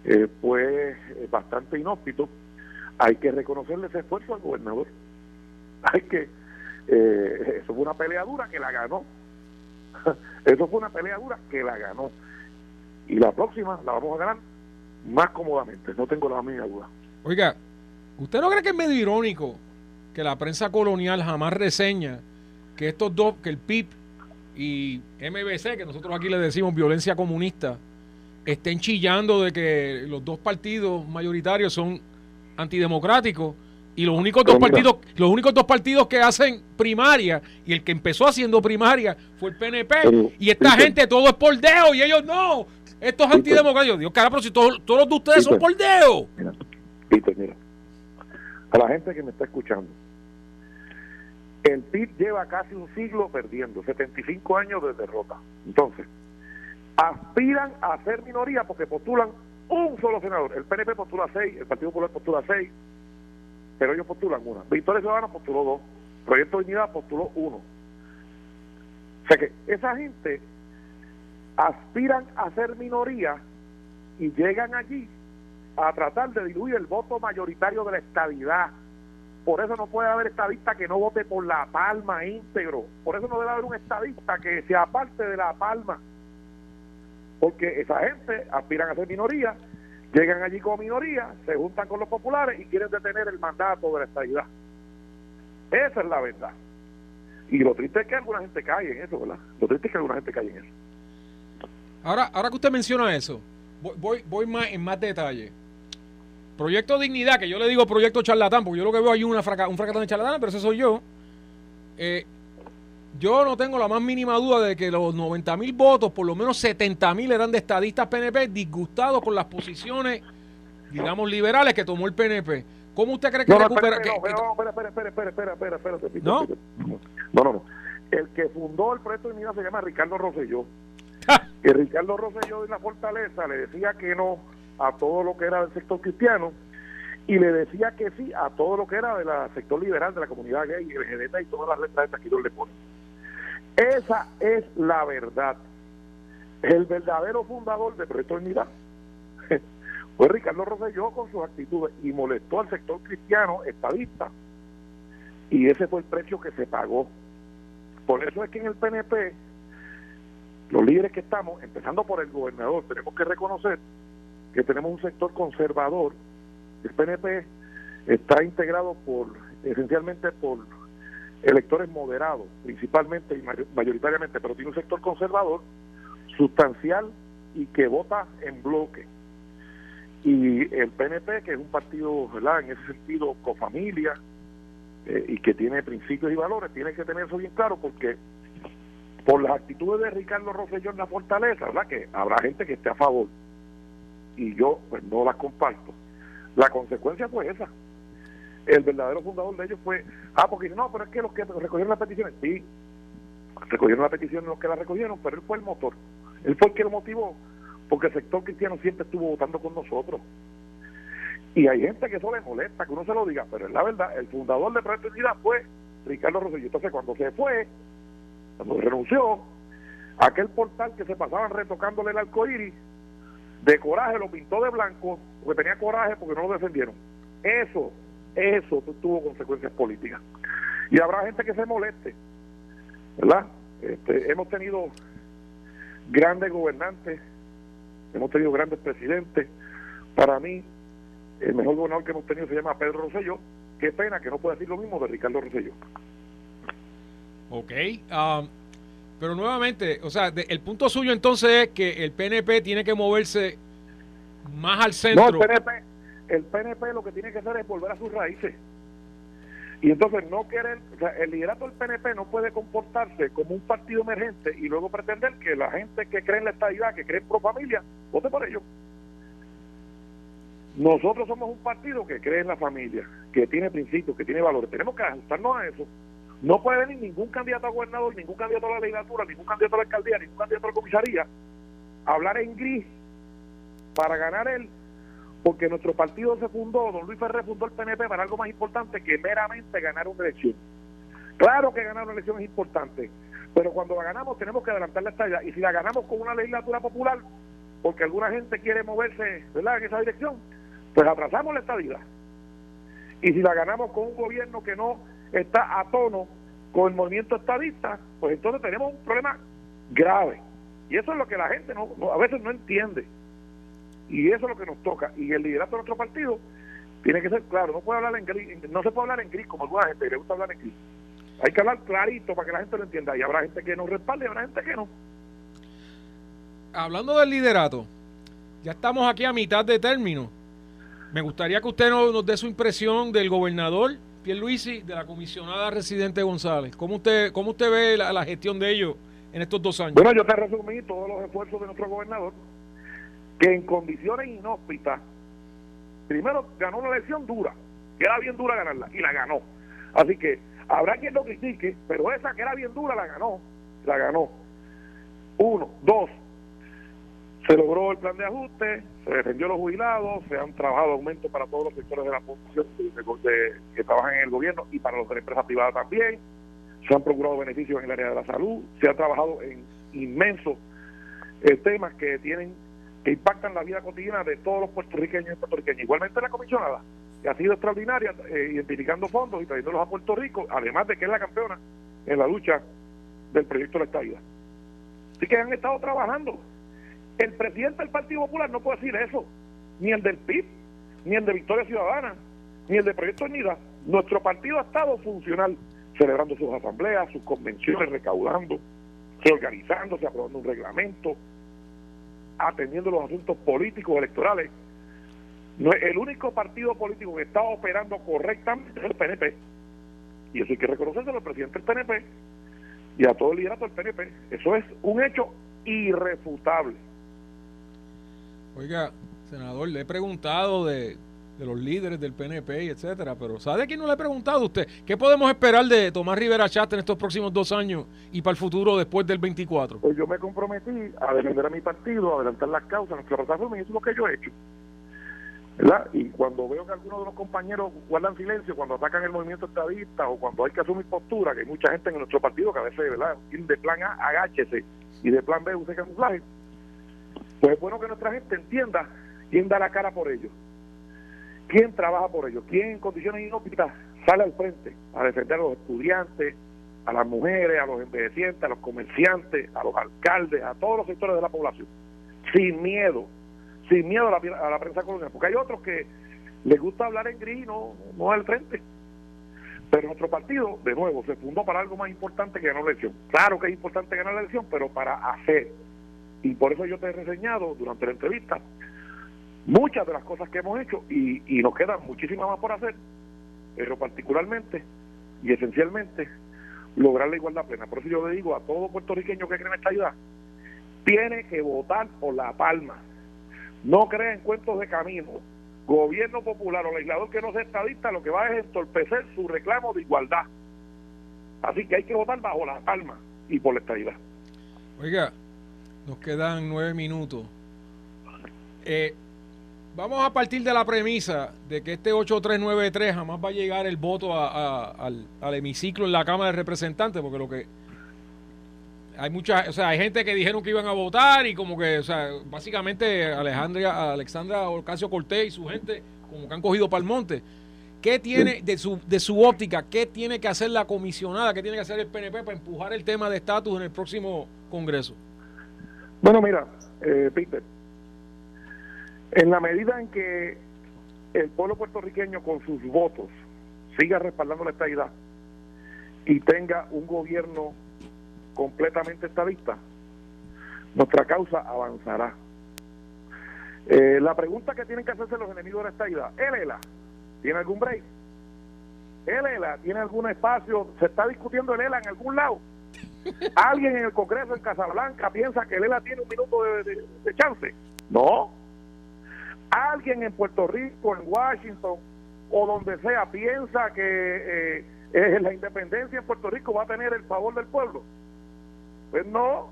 eh, fue eh, bastante inhóspito, hay que reconocerle ese esfuerzo al gobernador. Hay que, eh, eso fue una peleadura que la ganó. eso fue una peleadura que la ganó. Y la próxima la vamos a ganar más cómodamente, no tengo la mínima duda. Oiga, ¿usted no cree que es medio irónico que la prensa colonial jamás reseña que estos dos, que el PIB y MBC, que nosotros aquí le decimos violencia comunista, estén chillando de que los dos partidos mayoritarios son antidemocráticos y los únicos dos partidos los únicos dos partidos que hacen primaria y el que empezó haciendo primaria fue el PNP y esta gente todo es por dedo y ellos no. Estos antidemocráticos Dios cara pero si todos, todos los de ustedes son por dedo. Mira, mira. A la gente que me está escuchando. El PIB lleva casi un siglo perdiendo, 75 años de derrota. Entonces, aspiran a ser minoría porque postulan un solo senador. El PNP postula seis, el Partido Popular postula seis, pero ellos postulan una. Victoria Ciudadana postuló dos, Proyecto de Unidad postuló uno. O sea que esa gente aspiran a ser minoría y llegan allí a tratar de diluir el voto mayoritario de la estabilidad. Por eso no puede haber estadista que no vote por la palma íntegro. Por eso no debe haber un estadista que sea parte de la palma. Porque esa gente aspiran a ser minoría, llegan allí como minoría, se juntan con los populares y quieren detener el mandato de la estabilidad. Esa es la verdad. Y lo triste es que alguna gente cae en eso, ¿verdad? Lo triste es que alguna gente cae en eso. Ahora, ahora que usted menciona eso, voy, voy, más en más detalle. Proyecto Dignidad, que yo le digo proyecto charlatán, porque yo lo que veo hay una fraca, un fracatán de charlatán, pero ese soy yo. Eh, yo no tengo la más mínima duda de que los 90 mil votos, por lo menos 70 mil eran de estadistas PNP disgustados con las posiciones, digamos, liberales que tomó el PNP. ¿Cómo usted cree que no, recupera? Espera, espera, espera, espera, espera, espera, espera, espera, ¿No? no, no, no. El que fundó el proyecto de Dignidad se llama Ricardo Rosselló. que Ricardo Rosselló de la Fortaleza le decía que no a todo lo que era del sector cristiano y le decía que sí a todo lo que era del sector liberal de la comunidad gay, LGBT y todas las letras de aquí le ponen. Esa es la verdad. El verdadero fundador de Proyecto Unidad fue Ricardo Rosselló con sus actitudes y molestó al sector cristiano estadista y ese fue el precio que se pagó. Por eso es que en el PNP los líderes que estamos, empezando por el gobernador, tenemos que reconocer que tenemos un sector conservador. El PNP está integrado por esencialmente por electores moderados, principalmente y mayoritariamente, pero tiene un sector conservador sustancial y que vota en bloque. Y el PNP, que es un partido. En ese sentido, con familia eh, y que tiene principios y valores, tiene que tener eso bien claro porque por las actitudes de Ricardo Rosselló la fortaleza, ¿verdad? Que habrá gente que esté a favor y yo pues no las comparto. La consecuencia fue esa. El verdadero fundador de ellos fue, ah, porque no, pero es que los que recogieron las peticiones, sí, recogieron la petición los que la recogieron, pero él fue el motor. Él fue el que lo motivó, porque el sector cristiano siempre estuvo votando con nosotros. Y hay gente que eso le molesta, que uno se lo diga, pero es la verdad, el fundador de Proyecto fue Ricardo Rosselló. Entonces, cuando se fue, cuando renunció, aquel portal que se pasaban retocándole el arco iris, de coraje lo pintó de blanco, porque tenía coraje porque no lo defendieron. Eso, eso tuvo consecuencias políticas. Y habrá gente que se moleste, ¿verdad? Este, hemos tenido grandes gobernantes, hemos tenido grandes presidentes. Para mí, el mejor gobernador que hemos tenido se llama Pedro Rosselló. Qué pena que no pueda decir lo mismo de Ricardo Rosselló. Ok. Um, pero nuevamente, o sea, el punto suyo entonces es que el PNP tiene que moverse más al centro. No, el PNP, el PNP lo que tiene que hacer es volver a sus raíces. Y entonces no quieren, o sea, el liderato del PNP no puede comportarse como un partido emergente y luego pretender que la gente que cree en la estabilidad, que cree en pro familia, vote por ellos. Nosotros somos un partido que cree en la familia, que tiene principios, que tiene valores. Tenemos que ajustarnos a eso no puede venir ningún candidato a gobernador, ningún candidato a la legislatura, ningún candidato a la alcaldía, ningún candidato a la comisaría a hablar en gris para ganar él, porque nuestro partido se fundó, don Luis Ferrer fundó el PNP para algo más importante que meramente ganar una elección. Claro que ganar una elección es importante, pero cuando la ganamos tenemos que adelantar la estalla. Y si la ganamos con una legislatura popular, porque alguna gente quiere moverse ¿verdad? en esa dirección, pues atrasamos la estabilidad. Y si la ganamos con un gobierno que no está a tono con el movimiento estadista, pues entonces tenemos un problema grave. Y eso es lo que la gente no, a veces no entiende. Y eso es lo que nos toca. Y el liderato de nuestro partido tiene que ser claro. No puede hablar en gris, no se puede hablar en gris como alguna gente le gusta hablar en gris. Hay que hablar clarito para que la gente lo entienda. Y habrá gente que nos respalde y habrá gente que no. Hablando del liderato, ya estamos aquí a mitad de término. Me gustaría que usted nos dé su impresión del gobernador Luisi de la comisionada residente González. ¿Cómo usted, cómo usted ve la, gestión de ellos en estos dos años? Bueno, yo te resumí todos los esfuerzos de nuestro gobernador, que en condiciones inhóspitas, primero ganó una elección dura, que era bien dura ganarla, y la ganó. Así que habrá quien lo critique, pero esa que era bien dura la ganó, la ganó. Uno, dos, se logró el plan de ajuste, se defendió los jubilados, se han trabajado aumentos para todos los sectores de la población que trabajan en el gobierno y para los de la empresa privada también, se han procurado beneficios en el área de la salud, se ha trabajado en inmensos eh, temas que tienen que impactan la vida cotidiana de todos los puertorriqueños y puertorriqueñas. Igualmente la comisionada, que ha sido extraordinaria eh, identificando fondos y trayéndolos a Puerto Rico, además de que es la campeona en la lucha del proyecto de la estabilidad. Así que han estado trabajando. El presidente del Partido Popular no puede decir eso, ni el del PIB, ni el de Victoria Ciudadana, ni el de Proyecto Unida. Nuestro partido ha estado funcional, celebrando sus asambleas, sus convenciones, recaudando, reorganizándose, aprobando un reglamento, atendiendo los asuntos políticos electorales. El único partido político que está operando correctamente es el PNP. Y eso hay que reconocerlo al presidente del PNP y a todo el liderato del PNP. Eso es un hecho irrefutable. Oiga, senador, le he preguntado de, los líderes del PNP etcétera, pero ¿sabe quién no le he preguntado a usted? ¿Qué podemos esperar de Tomás Rivera Chat en estos próximos dos años y para el futuro después del 24? Pues yo me comprometí a defender a mi partido, a adelantar las causas, nuestra plataforma, y eso es lo que yo he hecho. ¿verdad? Y cuando veo que algunos de los compañeros guardan silencio cuando atacan el movimiento estadista o cuando hay que asumir postura, que hay mucha gente en nuestro partido que a veces, ¿verdad? De plan A, agáchese y de plan B use camuflaje. Pues es bueno que nuestra gente entienda quién da la cara por ellos, quién trabaja por ellos, quién en condiciones inhóspitas sale al frente a defender a los estudiantes, a las mujeres, a los envejecientes, a los comerciantes, a los alcaldes, a todos los sectores de la población, sin miedo, sin miedo a la, prensa colonial, porque hay otros que les gusta hablar en gris y no, no al frente. Pero nuestro partido, de nuevo, se fundó para algo más importante que ganar la elección. Claro que es importante ganar la elección, pero para hacer y por eso yo te he reseñado durante la entrevista muchas de las cosas que hemos hecho y, y nos quedan muchísimas más por hacer, pero particularmente y esencialmente lograr la igualdad plena. Por eso yo le digo a todo puertorriqueño que cree en esta ayuda, tiene que votar por la palma. No cree en cuentos de camino. Gobierno popular o legislador que no sea estadista lo que va es entorpecer su reclamo de igualdad. Así que hay que votar bajo la palma y por la estadidad. Oiga, nos quedan nueve minutos. Eh, vamos a partir de la premisa de que este 8393 jamás va a llegar el voto al, hemiciclo en la Cámara de Representantes, porque lo que hay mucha, o sea, hay gente que dijeron que iban a votar y como que, o sea, básicamente Alejandra, Alexandra Ocasio Cortés y su gente como que han cogido para el monte. ¿Qué tiene de su, de su óptica, qué tiene que hacer la comisionada, qué tiene que hacer el PNP para empujar el tema de estatus en el próximo Congreso? Bueno, mira, eh, Peter, en la medida en que el pueblo puertorriqueño con sus votos siga respaldando la estabilidad y tenga un gobierno completamente estadista, nuestra causa avanzará. Eh, la pregunta que tienen que hacerse los enemigos de la estabilidad, ¿el ELA tiene algún break? ¿El ELA tiene algún espacio? ¿Se está discutiendo el ELA en algún lado? ¿Alguien en el Congreso en Casablanca piensa que Lela tiene un minuto de, chance? No. ¿Alguien en Puerto Rico, en Washington o donde sea piensa que eh, la independencia en Puerto Rico va a tener el favor del pueblo? Pues no.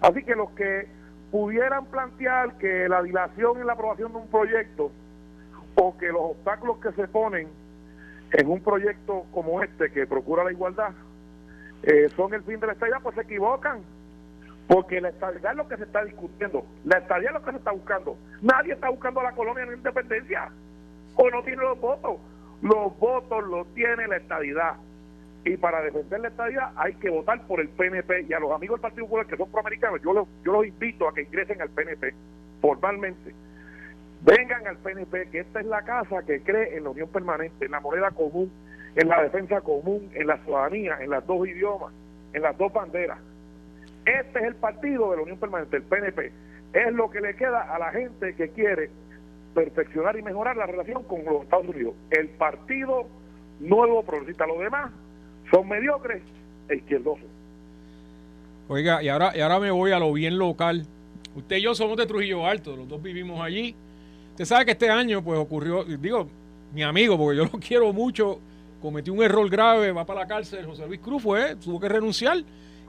Así que los que pudieran plantear que la dilación en la aprobación de un proyecto o que los obstáculos que se ponen en un proyecto como este que procura la igualdad eh, son el fin de la estabilidad, pues se equivocan. Porque la estabilidad es lo que se está discutiendo. La estabilidad es lo que se está buscando. Nadie está buscando a la colonia en independencia. O no tiene los votos. Los votos los tiene la estabilidad. Y para defender la estabilidad hay que votar por el PNP. Y a los amigos del Partido Popular que son proamericanos, yo los, yo los invito a que ingresen al PNP formalmente. Vengan al PNP, que esta es la casa que cree en la unión permanente, en la moneda común, en la defensa común, en la ciudadanía, en las dos idiomas, en las dos banderas. Este es el partido de la Unión Permanente, el PNP. Es lo que le queda a la gente que quiere perfeccionar y mejorar la relación con los Estados Unidos. El partido nuevo progresista. Los demás son mediocres e izquierdosos. Oiga, y ahora, y ahora me voy a lo bien local. Usted y yo somos de Trujillo Alto, los dos vivimos allí. Usted sabe que este año pues ocurrió, digo, mi amigo, porque yo lo quiero mucho, cometió un error grave, va para la cárcel, José Luis Cruz fue, tuvo que renunciar.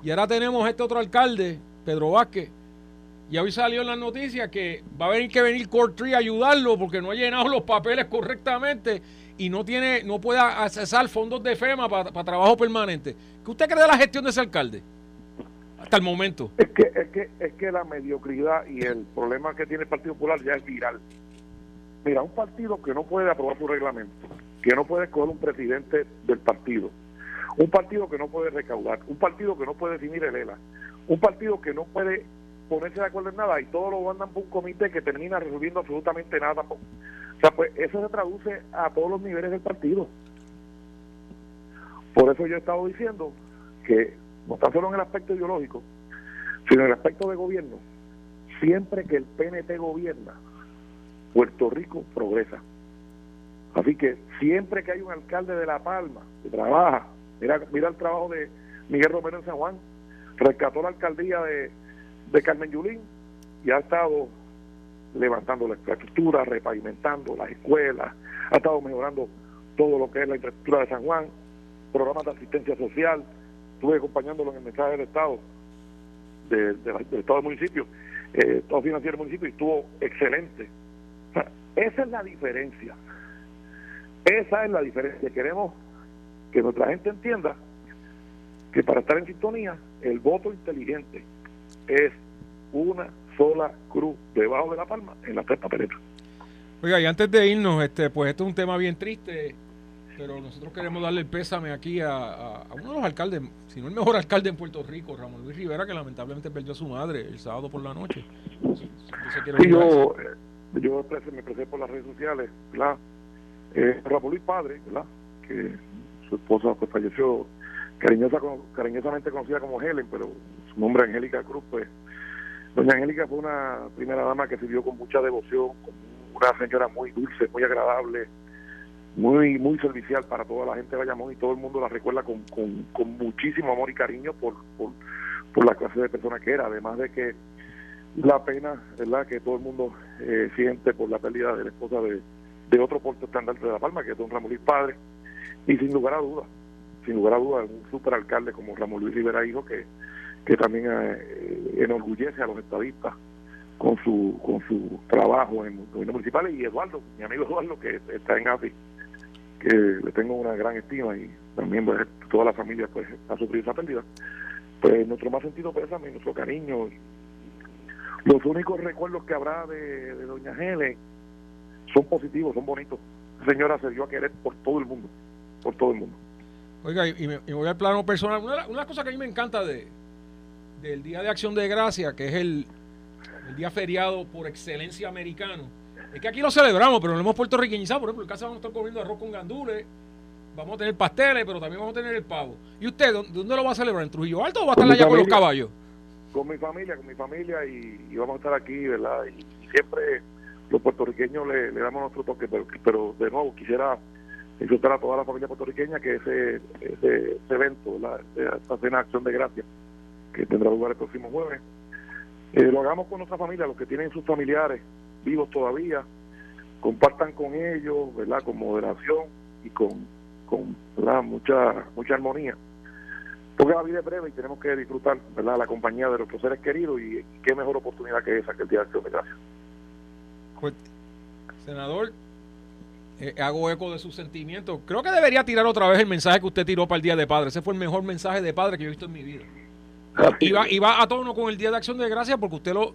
Y ahora tenemos este otro alcalde, Pedro Vázquez. Y hoy salió en las noticias que va a venir que venir Tree a ayudarlo porque no ha llenado los papeles correctamente y no tiene, no puede accesar fondos de FEMA para trabajo permanente. ¿Qué usted cree de la gestión de ese alcalde? Hasta el momento. Es que, es que, es que la mediocridad y el problema que tiene el Partido Popular ya es viral. Mira, un partido que no puede aprobar su reglamento, que no puede escoger un presidente del partido, un partido que no puede recaudar, un partido que no puede definir el ELA, un partido que no puede ponerse de acuerdo en nada y todo lo mandan por un comité que termina resolviendo absolutamente nada. O sea, pues eso se traduce a todos los niveles del partido. Por eso yo he estado diciendo que no está solo en el aspecto ideológico, sino en el aspecto de gobierno, siempre que el PNP gobierna, Puerto Rico progresa. Así que siempre que hay un alcalde de La Palma que trabaja, mira, mira el trabajo de Miguel Romero en San Juan, rescató la alcaldía de, de Carmen Yulín y ha estado levantando la infraestructura, repavimentando las escuelas, ha estado mejorando todo lo que es la infraestructura de San Juan, programas de asistencia social, estuve acompañándolo en el mensaje del Estado, del Estado del municipio, eh, Estado financiero del municipio, y estuvo excelente. esa es la diferencia. Esa es la diferencia. Queremos que nuestra gente entienda que para estar en sintonía, el voto inteligente es una sola cruz debajo de la palma en la tres papeletas. Oiga, y antes de irnos, este, pues esto es un tema bien triste, pero nosotros queremos darle el pésame aquí a, uno de los alcaldes, si no el mejor alcalde en Puerto Rico, Ramón Luis Rivera, que lamentablemente perdió a su madre el sábado por la noche. yo, eh, yo me expresé por las redes sociales, ¿verdad? Eh, Ramón Luis Padre, ¿verdad? Que su esposa pues, falleció cariñosa, cariñosamente conocida como Helen, pero su nombre Angélica Cruz, pues doña Angélica fue una primera dama que sirvió con mucha devoción, una señora muy dulce, muy agradable, muy muy servicial para toda la gente de Bayamón y todo el mundo la recuerda con, con, muchísimo amor y cariño por, por, por, la clase de persona que era, además de que la pena verdad que todo el mundo eh, siente por la pérdida de la esposa de, de otro puerto estándar de La Palma, que es don Ramón Luis Padre, y sin lugar a dudas, sin lugar a dudas, un superalcalde como Ramón Luis Rivera Hijo, que, que también eh, enorgullece a los estadistas con su con su trabajo en gobierno municipal y Eduardo, mi amigo Eduardo que está en AFI, que le tengo una gran estima y también toda la familia pues ha sufrido esa pérdida. Pues nuestro más sentido pésame, nuestro cariño. Los únicos recuerdos que habrá de, de Doña Helen son positivos, son bonitos. La señora se dio a querer por todo el mundo, por todo el mundo. Oiga, y me, voy al plano personal. Una, una cosa que a mí me encanta de del Día de Acción de Gracia, que es el, el día feriado por excelencia americano, es que aquí lo celebramos, pero lo hemos puertorriqueñizado. Por ejemplo, en casa vamos a estar comiendo arroz con gandules, vamos a tener pasteles, pero también vamos a tener el pavo. ¿Y usted, dónde lo va a celebrar? ¿En Trujillo Alto o va a estar allá con los caballos? Con mi familia, con mi familia y, vamos a estar aquí, ¿verdad? Y, siempre los puertorriqueños le, damos nuestro toque, pero, pero de nuevo quisiera insultar a toda la familia puertorriqueña que ese, ese, evento, ¿verdad? esta cena de acción de gracias, que tendrá lugar el próximo jueves, eh, lo hagamos con nuestra familia, los que tienen sus familiares vivos todavía, compartan con ellos, ¿verdad? Con moderación y con, con mucha mucha armonía. Porque la vida es breve y tenemos que disfrutar, ¿verdad? La compañía de nuestros seres queridos y, qué mejor oportunidad que esa que el Día de Acción de Gracias. Pues, senador, eh, hago eco de sus sentimientos. Creo que debería tirar otra vez el mensaje que usted tiró para el Día de Padre. Ese fue el mejor mensaje de padre que yo he visto en mi vida. Y va, y va a tono con el Día de Acción de Gracias porque usted lo,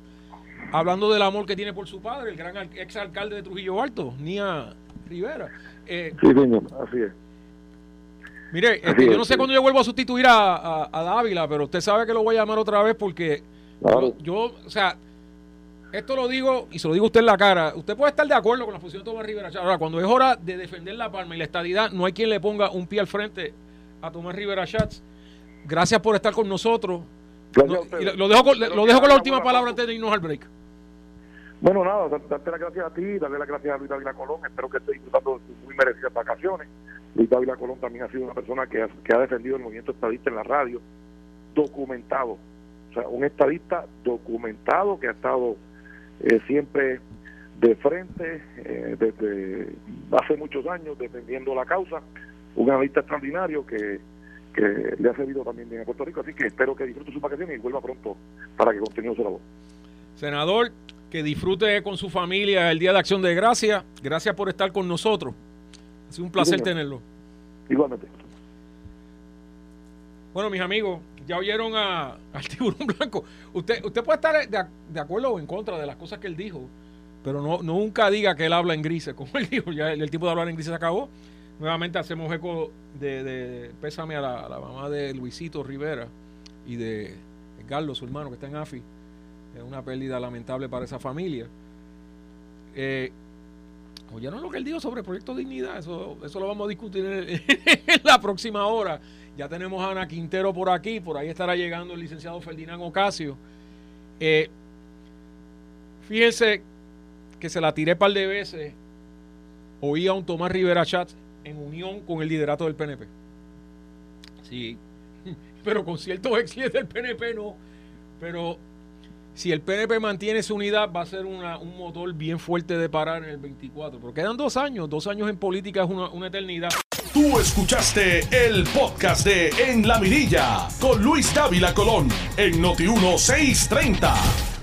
hablando del amor que tiene por su padre, el gran ex alcalde de Trujillo Alto, Nia Rivera. Eh, sí, señor, así es. Mire, este, yo no sé cuándo yo vuelvo a sustituir a, a, Dávila, pero usted sabe que lo voy a llamar otra vez porque yo, o sea, esto lo digo y se lo digo a usted en la cara. Usted puede estar de acuerdo con la posición de Tomás Rivera Chats. Ahora, cuando es hora de defender la palma y la estadidad, no hay quien le ponga un pie al frente a Tomás Rivera Chats Gracias por estar con nosotros. lo, dejo con, lo dejo con la última palabra antes de irnos al break. Bueno, nada, darte las gracias a ti, darle las gracias a Luis Dávila Colón. Espero que esté disfrutando de sus muy merecidas vacaciones. Luis Dávila Colón también ha sido una persona que ha, que ha defendido el movimiento estadista en la radio, documentado. O sea, un estadista documentado que ha estado eh, siempre de frente eh, desde hace muchos años, defendiendo la causa, un analista extraordinario que, que le ha servido también bien a Puerto Rico, así que espero que disfrute sus vacaciones y vuelva pronto para que continúe su labor. Senador, que disfrute con su familia el Día de Acción de Gracia. Gracias por estar con nosotros. Ha sido un placer tenerlo. Igualmente. Bueno, mis amigos, ya oyeron a, al tiburón blanco. Usted, usted puede estar de, de, acuerdo o en contra de las cosas que él dijo, pero no, nunca diga que él habla en grises, como él dijo. Ya el, tipo de hablar en grises se acabó. Nuevamente hacemos eco de, de pésame a la, la, mamá de Luisito Rivera y de Carlos, su hermano, que está en AFI. Es una pérdida lamentable para esa familia. Eh, ¿Oyeron lo que él dijo sobre el proyecto Dignidad? Eso, eso lo vamos a discutir en la próxima hora. Ya tenemos a Ana Quintero por aquí, por ahí estará llegando el licenciado Ferdinand Ocasio. Eh, fíjense que se la tiré un par de veces. Oí a un Tomás Rivera Chat en unión con el liderato del PNP. Sí, pero con ciertos exes del PNP no. Pero si el PNP mantiene su unidad, va a ser un motor bien fuerte de parar en el 24. Pero quedan dos años. Dos años en política es una, eternidad. Tú escuchaste el podcast de En la Mirilla con Luis Dávila Colón en Noti 1630.